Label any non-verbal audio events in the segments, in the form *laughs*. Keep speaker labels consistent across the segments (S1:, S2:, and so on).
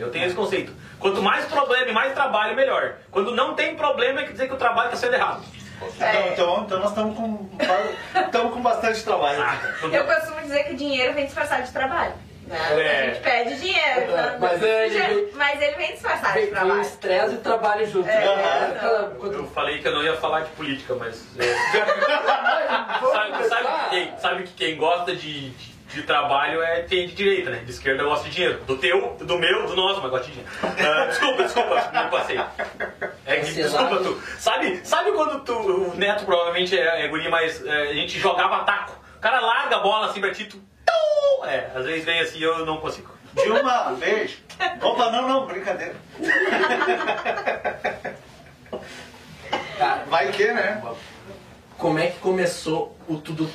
S1: trabalho. Eu tenho esse conceito. Quanto mais problema e mais trabalho, melhor. Quando não tem problema, quer dizer que o trabalho está sendo errado.
S2: Então, então, então nós estamos com, estamos com bastante trabalho.
S1: Ah,
S3: Eu costumo dizer que dinheiro vem disfarçado de trabalho. Né?
S1: É.
S3: A gente pede dinheiro, né?
S4: Mas ele-
S3: mas ele vem disfarçado de
S4: Vem, vem o
S3: trabalho.
S4: estresse e trabalho junto.
S3: É,
S4: né?
S3: é.
S4: Aquela-
S1: Eu falei que eu não ia falar de política, mas. é, *laughs* sabe, sabe que sabe que quem gosta de, de, de trabalho é quem é de direita, né? De esquerda gosta de dinheiro. Do teu, do meu, do nosso, mas gosta de dinheiro. Ah, *laughs* desculpa, desculpa, me passei. É que, desculpa, tu. Sabe, sabe quando tu. O Neto provavelmente é, é guri, mas é, a gente jogava taco. O cara larga a bola assim pra ti, tu. É, às vezes vem assim e eu não consigo.
S2: De uma vez. Opa, não, não, brincadeira.
S4: Cara,
S2: Vai que, né?
S4: como é que começou o Tudo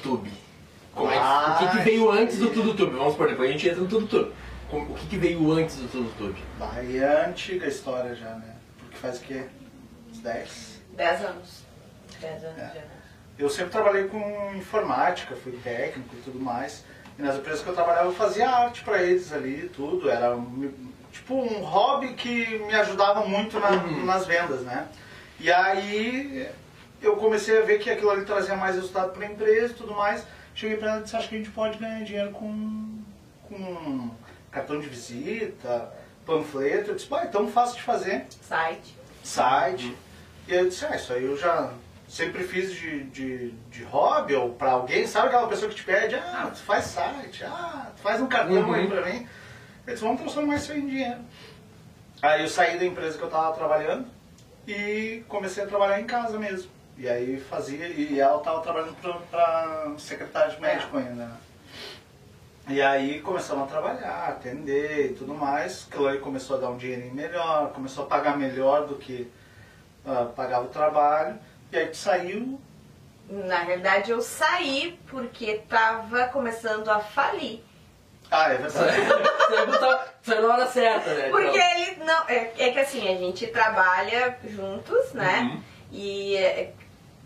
S4: É que-
S2: Ah,
S4: o que, que veio antes do Tudo Tube? Vamos por depois a gente entra no Tudo Tube. Como- O que, que veio antes do Tudo Tube?
S2: Vai, é antiga a história já, né? Porque faz o quê? Uns 10?
S3: Dez anos. Dez anos
S2: É.
S3: já.
S2: Eu sempre trabalhei com informática, fui técnico e tudo mais. E nas empresas que eu trabalhava eu fazia arte pra eles ali, tudo. Era um- tipo um hobby que me ajudava muito na- nas vendas, né? E aí eu comecei a ver que aquilo ali trazia mais resultado pra empresa e tudo mais. Cheguei pra ela e disse, acho que a gente pode ganhar dinheiro com, com cartão de visita, panfleto. Eu disse, pá, então fácil de fazer
S3: Site.
S2: site. E aí eu disse, ah, isso aí eu já sempre fiz de, de, de hobby ou pra alguém, sabe aquela pessoa que te pede, ah, tu faz site, ah, tu faz um cartão
S4: Uhum.
S2: aí pra mim. Eu disse, vamos transformar isso aí em dinheiro. Aí eu saí da empresa que eu tava trabalhando e comecei a trabalhar em casa mesmo. E aí fazia, e ela tava trabalhando pra, pra secretária de médico ainda, né? E aí começamos a trabalhar, atender e tudo mais. Aí começou a dar um dinheirinho melhor, começou a pagar melhor do que ah, pagava o trabalho. E aí saiu.
S3: Na verdade, eu saí porque tava começando a falir.
S2: Ah, é verdade. *laughs*
S4: Tá- saiu na hora certa, né?
S3: Porque
S4: Então,
S3: ele não. É, é que assim, a gente trabalha juntos, né? E é,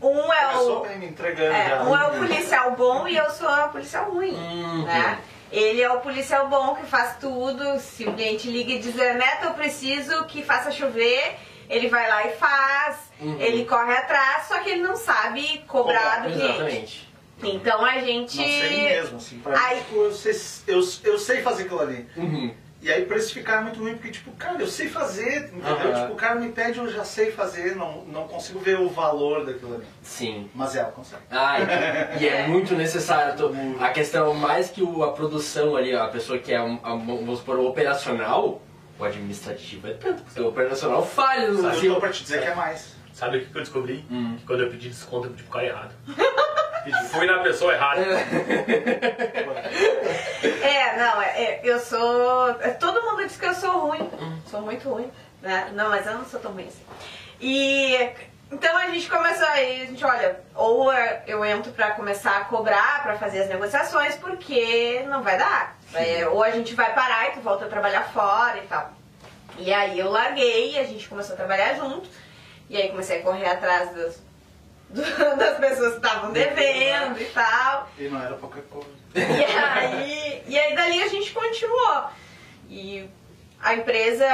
S3: um é o.
S2: entregando
S3: É, um é o policial bom e eu sou a policial ruim,
S4: Uhum.
S3: né? Ele é o policial bom que faz tudo. Se o cliente liga e diz, Neto, eu preciso que faça chover, ele vai lá e faz.
S4: Uhum.
S3: Ele corre atrás, só que ele não sabe cobrar do cliente.
S4: Exatamente.
S3: Então a gente.
S2: Não sei mesmo, assim. Pra
S3: Aí-
S2: mim, tipo, eu, sei, eu, eu sei fazer aquilo ali.
S4: Uhum.
S2: E aí precificar é muito ruim, porque, tipo, cara, eu sei fazer, entendeu?
S4: Aham.
S2: Tipo, o cara me pede, eu já sei fazer, não, não consigo ver o valor daquilo ali.
S4: Sim.
S2: Mas ela consegue.
S4: Ah, e, e é muito necessário. tô- a questão, mais que o- a produção ali, ó, a pessoa que é, um, a- vamos supor, o operacional, o administrativo é tanto, porque o operacional falha no
S2: Mas eu tô pra te dizer que é mais.
S1: Sabe o que eu descobri?
S4: Hum.
S1: Que quando eu pedi desconto, eu pedi pro cara errado. Fui na pessoa errada.
S3: É, é, é, eu sou. é, Todo mundo diz que eu sou ruim.
S4: Hum.
S3: Sou muito ruim. Né? Não, mas eu não sou tão ruim assim. E então a gente começou aí, a gente, olha, ou é, eu entro pra começar a cobrar, pra fazer as negociações, porque não vai dar. É, ou a gente vai parar e tu volta a trabalhar fora e tal. E aí eu larguei, a gente começou a trabalhar junto. E aí comecei a correr atrás das, das pessoas que estavam devendo e tal.
S2: E não era pouca coisa.
S3: E aí, e aí dali a gente continuou. E a empresa,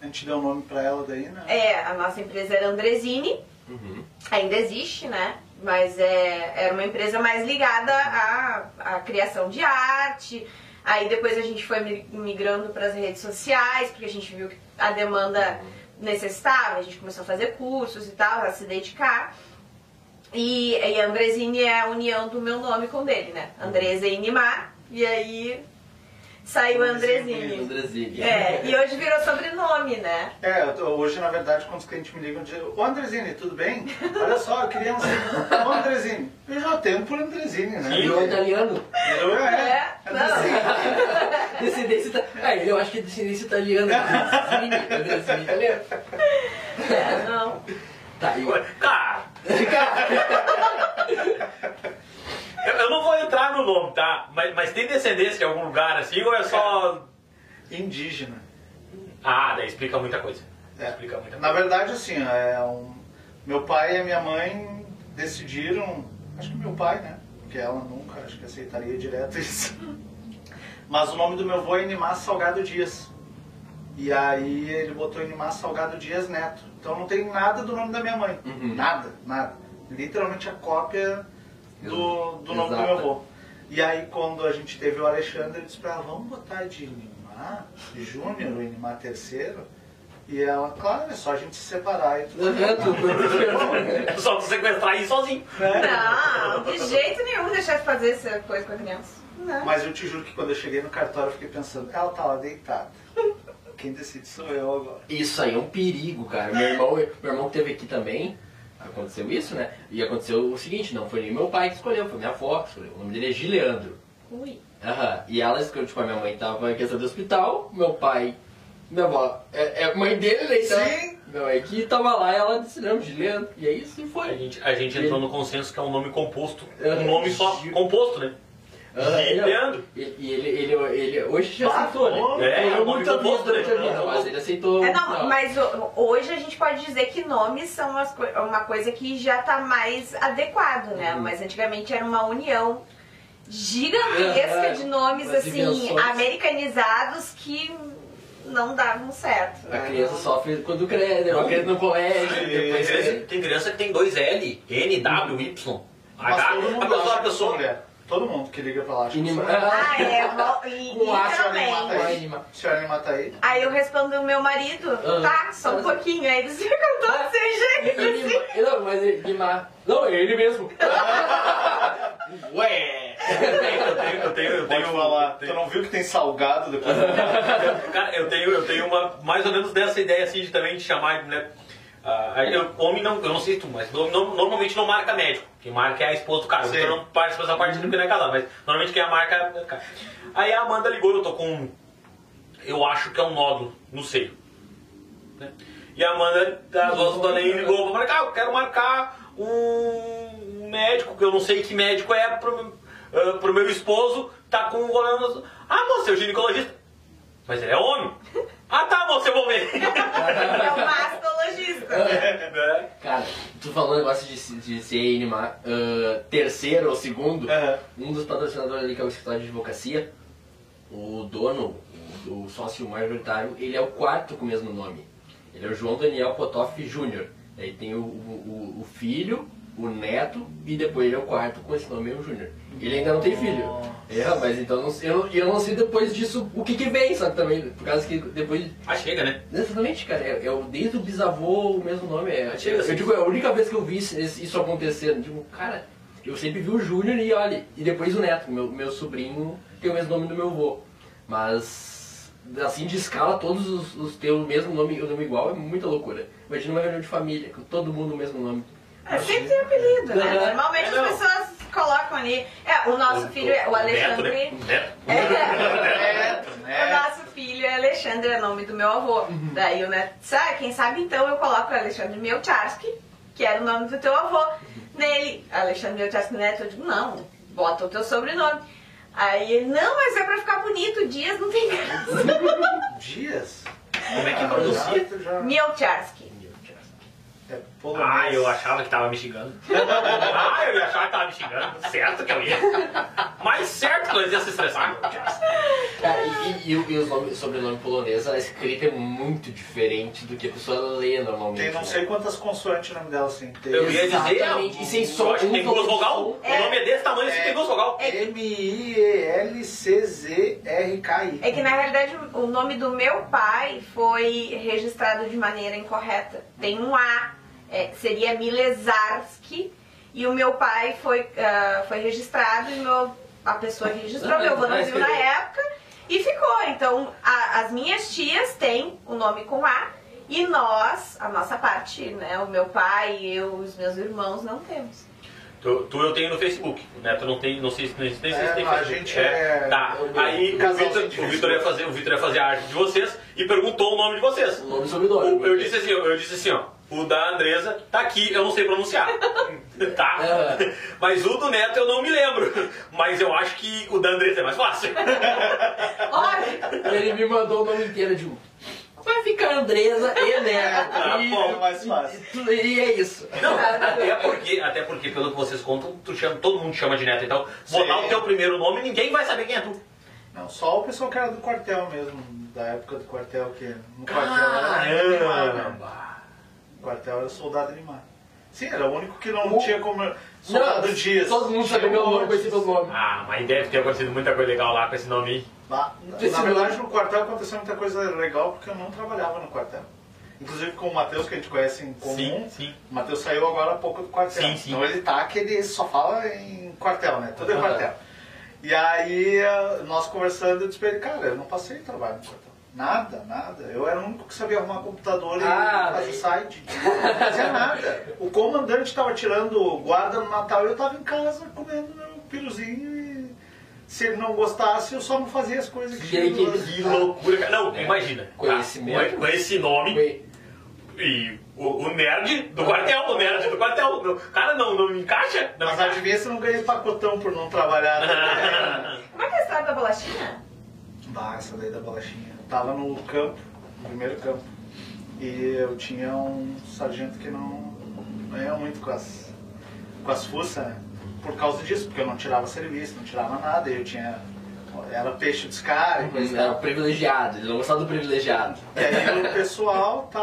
S2: A gente deu o nome pra ela daí, né?
S3: é, a nossa empresa era Andresini,
S4: Uhum.
S3: ainda existe, né? Mas é, era uma empresa mais ligada à, à criação de arte. Aí depois a gente foi mi- migrando para as redes sociais, porque a gente viu que a demanda necessitava, a gente começou a fazer cursos e tal, a se dedicar. E, e a Andresini é a união do meu nome com o dele, né? Andresa e Inimar. E aí saiu Andresini.
S4: Andrezinho.
S3: É, e hoje virou sobrenome, né?
S2: É, eu tô- hoje na verdade quando os clientes me ligam dizem, ô Andrezini, tudo bem? Olha só, eu queria um Ô Andrezini, eu já tenho por Andrezini, né?
S4: Virou italiano.
S2: Virou,
S3: É, não. *laughs*
S4: Descendência ita- Ah, eu acho que é descendência italiana. *laughs* Italiano.
S3: É, não.
S4: Tá, e o-
S1: Cara, eu, eu não vou entrar no nome, tá? Mas, mas tem descendência de algum lugar assim ou é só.
S2: Indígena.
S1: Ah, daí explica muita coisa.
S2: É.
S1: Explica muita
S2: Na
S1: coisa.
S2: verdade, assim, é um... meu pai e a minha mãe decidiram, acho que meu pai, né? Porque ela nunca, acho que aceitaria direto isso. Mas o nome do meu avô é Inimar Salgado Dias. E aí ele botou Inimar Salgado Dias Neto. Então não tem nada do nome da minha mãe.
S4: Uhum.
S2: Nada, nada. Literalmente a cópia do, do nome do
S4: Exato.
S2: meu avô. E aí quando a gente teve o Alexandre, eu disse pra ela, vamos botar de Inimar Júnior, o Inimar terceiro? E ela, claro, é só a gente se separar e tudo. *laughs*
S1: Só tu sequestrar aí sozinho.
S2: Né?
S3: Não, de jeito nenhum deixar de fazer essa coisa com a criança. Não.
S2: Mas eu te juro que quando eu cheguei no cartório eu fiquei pensando, ela tá lá deitada. Quem decide sou eu agora.
S4: Isso aí é um perigo, cara. Meu irmão, meu irmão que teve aqui também, aconteceu isso, né? E aconteceu o seguinte, não foi nem meu pai que escolheu, foi minha avó que escolheu. O nome dele é Gileandro.
S3: Ui.
S4: Aham. E ela escolheu, tipo, a minha mãe tava em questão do hospital, meu pai, minha avó, é, é mãe dele, né? Então,
S2: Sim.
S4: Minha mãe que tava lá e ela disse, não, Gileandro. E aí sim
S1: A
S4: foi.
S1: gente, a gente entrou no consenso que é um nome composto. Um nome só composto, né?
S4: Aham, ele-
S1: Gileandro.
S4: E, e ele, ele, ele, hoje já
S2: Ah,
S4: aceitou, né?
S2: bom.
S1: É,
S4: Ele
S1: é nome
S4: muito amigo durante a vida, mas ele aceitou.
S3: É, não, mas o- hoje a gente pode dizer que nomes são uma coisa que já tá mais adequado, né?
S4: Uhum.
S3: Mas antigamente era uma união gigantesca
S4: Uhum.
S3: de nomes
S4: As
S3: assim,
S4: invenções.
S3: americanizados que não davam certo.
S4: A
S3: né?
S4: criança sofre quando cresce, né? Criança no colégio,
S1: Tem criança,
S4: cresce.
S1: tem criança que tem dois L, N, W, Y.
S2: Mas
S1: H, a pessoa, a
S2: eu
S1: pessoa.
S2: Todo mundo que liga pra lá acha que eu sou
S4: Inima-
S2: mulher.
S3: Ah, é, mo- *laughs* e-
S4: Com a
S2: senhora me mata.
S4: Vai
S2: aí. A senhora me mata aí.
S3: Aí eu respondo o meu marido,
S4: Ah.
S3: tá, só um pouquinho. Aí eles ficam todos sem jeito assim.
S4: Ele- Não, mas ele, Guimar- Não, é ele mesmo. *laughs* Ué!
S1: Eu tenho, eu tenho, eu tenho, eu
S2: Pode
S1: tenho,
S2: falar.
S1: eu tenho-
S2: Tu não viu que tem salgado depois? *laughs*
S1: Cara, eu tenho, eu tenho uma mais ou menos dessa ideia assim de também de chamar, né? Ah, eu, homem não, eu não sei tu, mas no- no- normalmente não marca médico. Quem marca é a esposa do cara.
S2: Sim.
S1: Então não participa dessa parte porque não é casado, mas normalmente quem a marca é o cara. Aí a Amanda ligou, eu tô com. Eu acho que é um nódulo no seio. né? E a Amanda, das vozes do além, ligou pra marcar, eu quero marcar um médico, que eu não sei que médico é, pro, ah, pro meu esposo, tá com um rolando. Ah, moça, é o ginecologista. Mas ele é homem. Ah tá, moça, eu vou ver.
S3: É o mastologista.
S1: Né? *laughs*
S4: Cara, tu falando negócio de, de ser Inima ah, terceiro ou segundo,
S2: Aham.
S4: um dos patrocinadores ali que é o escritório de advocacia, o dono, o, o sócio majoritário, ele é o quarto com o mesmo nome. Ele é o João Daniel Potoff Júnior. Aí tem o, o- o filho, o neto e depois ele é o quarto com esse nome, é o Júnior. Ele ainda não tem filho. É, mas então não eu, eu não sei depois disso o que que vem, sabe também? Por causa que depois
S1: Ah, chega, né?
S4: Exatamente, cara. É, é o- desde o bisavô o mesmo nome. É,
S1: Chega
S4: eu,
S1: assim.
S4: digo, é a única vez que eu vi isso, isso acontecer. Eu Digo, cara, eu sempre vi o Júnior e olha, e depois o Neto, meu, meu sobrinho tem o mesmo nome do meu avô. Mas, assim, de escala, todos os, os o mesmo nome, o nome igual é muita loucura. Imagina uma reunião de família, com todo mundo o mesmo nome.
S3: É, sempre tem apelido, né? Normalmente
S1: É,
S3: as
S1: não.
S3: pessoas colocam ali. É, o nosso filho, é- o Alexandre.
S1: Neto, né? Neto.
S2: Neto,
S3: O
S2: né?
S3: nosso filho é Alexandre, é nome do meu avô. Daí o neto ah, quem sabe então eu coloco Alexandre Mielcharski, que era o nome do teu avô, nele. Alexandre Mielcharski Neto, eu digo, não, bota o teu sobrenome. Aí ele, não, mas é pra ficar bonito, Dias não tem graça.
S2: Dias?
S1: Como é que pronuncia?
S2: É polonês.
S1: Ah, eu achava que tava me xingando. Ah, eu ia achar que tava me xingando. Certo que eu ia. Mais certo que eu ia se estressar.
S4: Cara, e, e, e os nomes, sobrenome polonês, a escrita é muito diferente do que a pessoa lê normalmente.
S2: Tem não
S4: né?
S2: sei quantas consoantes o nome dela assim. Tem
S1: Eu ia dizer,
S4: Exatamente. E sem som,
S1: que tem duas vogal.
S3: É.
S1: O nome é desse tamanho, assim, tem duas vogal.
S2: M-I-E-L-C-Z-R-K-I.
S3: É que na realidade o nome do meu pai foi registrado de maneira incorreta. Tem um A, é, seria Milezarski, e o meu pai foi, ah, foi registrado e meu, a pessoa que registrou, meu avô não viu na época, e ficou. Então a- as minhas tias têm o nome com A. E nós, a nossa parte, né? O meu pai, eu, os meus irmãos não temos.
S1: Tu, tu eu tenho no Facebook. O Neto não tem, não sei, se- nem sei se
S2: É,
S1: tem
S2: a
S1: Facebook.
S2: gente é-
S1: Tá.
S2: é o
S1: Aí o Vitor,
S2: científico.
S1: o Vitor ia fazer, o Vitor ia fazer a arte de vocês e perguntou o nome de vocês.
S4: O nome e sobrenome.
S1: O- Eu disse assim, ó, eu disse assim, ó. O da Andresa tá aqui, eu não sei pronunciar. *laughs* tá?
S4: É.
S1: Mas o do Neto eu não me lembro. Mas eu acho que o da Andresa é mais fácil. *laughs*
S3: Olha!
S4: Ele me mandou o nome inteiro de um. Vai ficar Andresa e Neto.
S1: Ah,
S4: e,
S1: bom,
S2: é mais fácil.
S4: E, e é isso.
S1: Não, até porque, até porque, pelo que vocês contam, tu chama, todo mundo chama de Neto. Então, botar
S2: Sim.
S1: o teu primeiro nome, ninguém vai saber quem é tu.
S2: Não, só o pessoal que era do quartel mesmo, da época do quartel, que no quartel
S1: Ah,
S2: era?
S1: Caramba!
S2: Quartel era soldado animado. Sim, era o único que não
S4: O-
S2: tinha como. Soldado Dias.
S4: Todo mundo
S2: Tinha
S4: sabe meu nome,
S2: monte.
S4: conheci pelo nome.
S1: Ah, mas deve ter acontecido muita coisa legal lá com esse nome aí.
S2: Na
S4: Esse
S2: na verdade, no quartel aconteceu muita coisa legal porque eu não trabalhava no quartel. Inclusive com o Matheus, que a gente conhece em comum.
S1: Sim, sim.
S2: O Matheus saiu agora há pouco do quartel.
S1: Sim, sim.
S2: Então ele tá que ele só fala em quartel, né? Tudo é quartel. E aí, eh, nós conversando, eu disse pra ele, cara, eu não passei trabalho no quartel. Nada, nada. Eu era o único que sabia arrumar computador e
S4: Ah,
S2: fazer site. Não fazia nada. O comandante estava tirando guarda no Natal e eu tava em casa comendo meu piruzinho e se ele não gostasse, eu só não fazia as coisas que tinha.
S4: que-
S1: Que loucura, cara. Não,
S4: É.
S1: imagina.
S4: Conhecimento.
S1: Tá? Com esse nome
S4: Foi-
S1: e o, o nerd do quartel, o nerd do quartel. Não- Cara, não, não encaixa? Não
S2: Mas
S1: encaixa.
S2: adivinha se eu não ganhei pacotão por não trabalhar. *laughs*
S3: Como é que é a história da bolachinha?
S2: Bah, essa daí da bolachinha. Eu tava no campo, no primeiro campo. E eu tinha um sargento que não, não ia muito com as, com as fuças, né? Por causa disso, porque eu não tirava serviço, não tirava nada. E eu tinha. Era peixe dos caras,
S4: Era privilegiado, ele não gostava do privilegiado.
S2: E aí o pessoal tá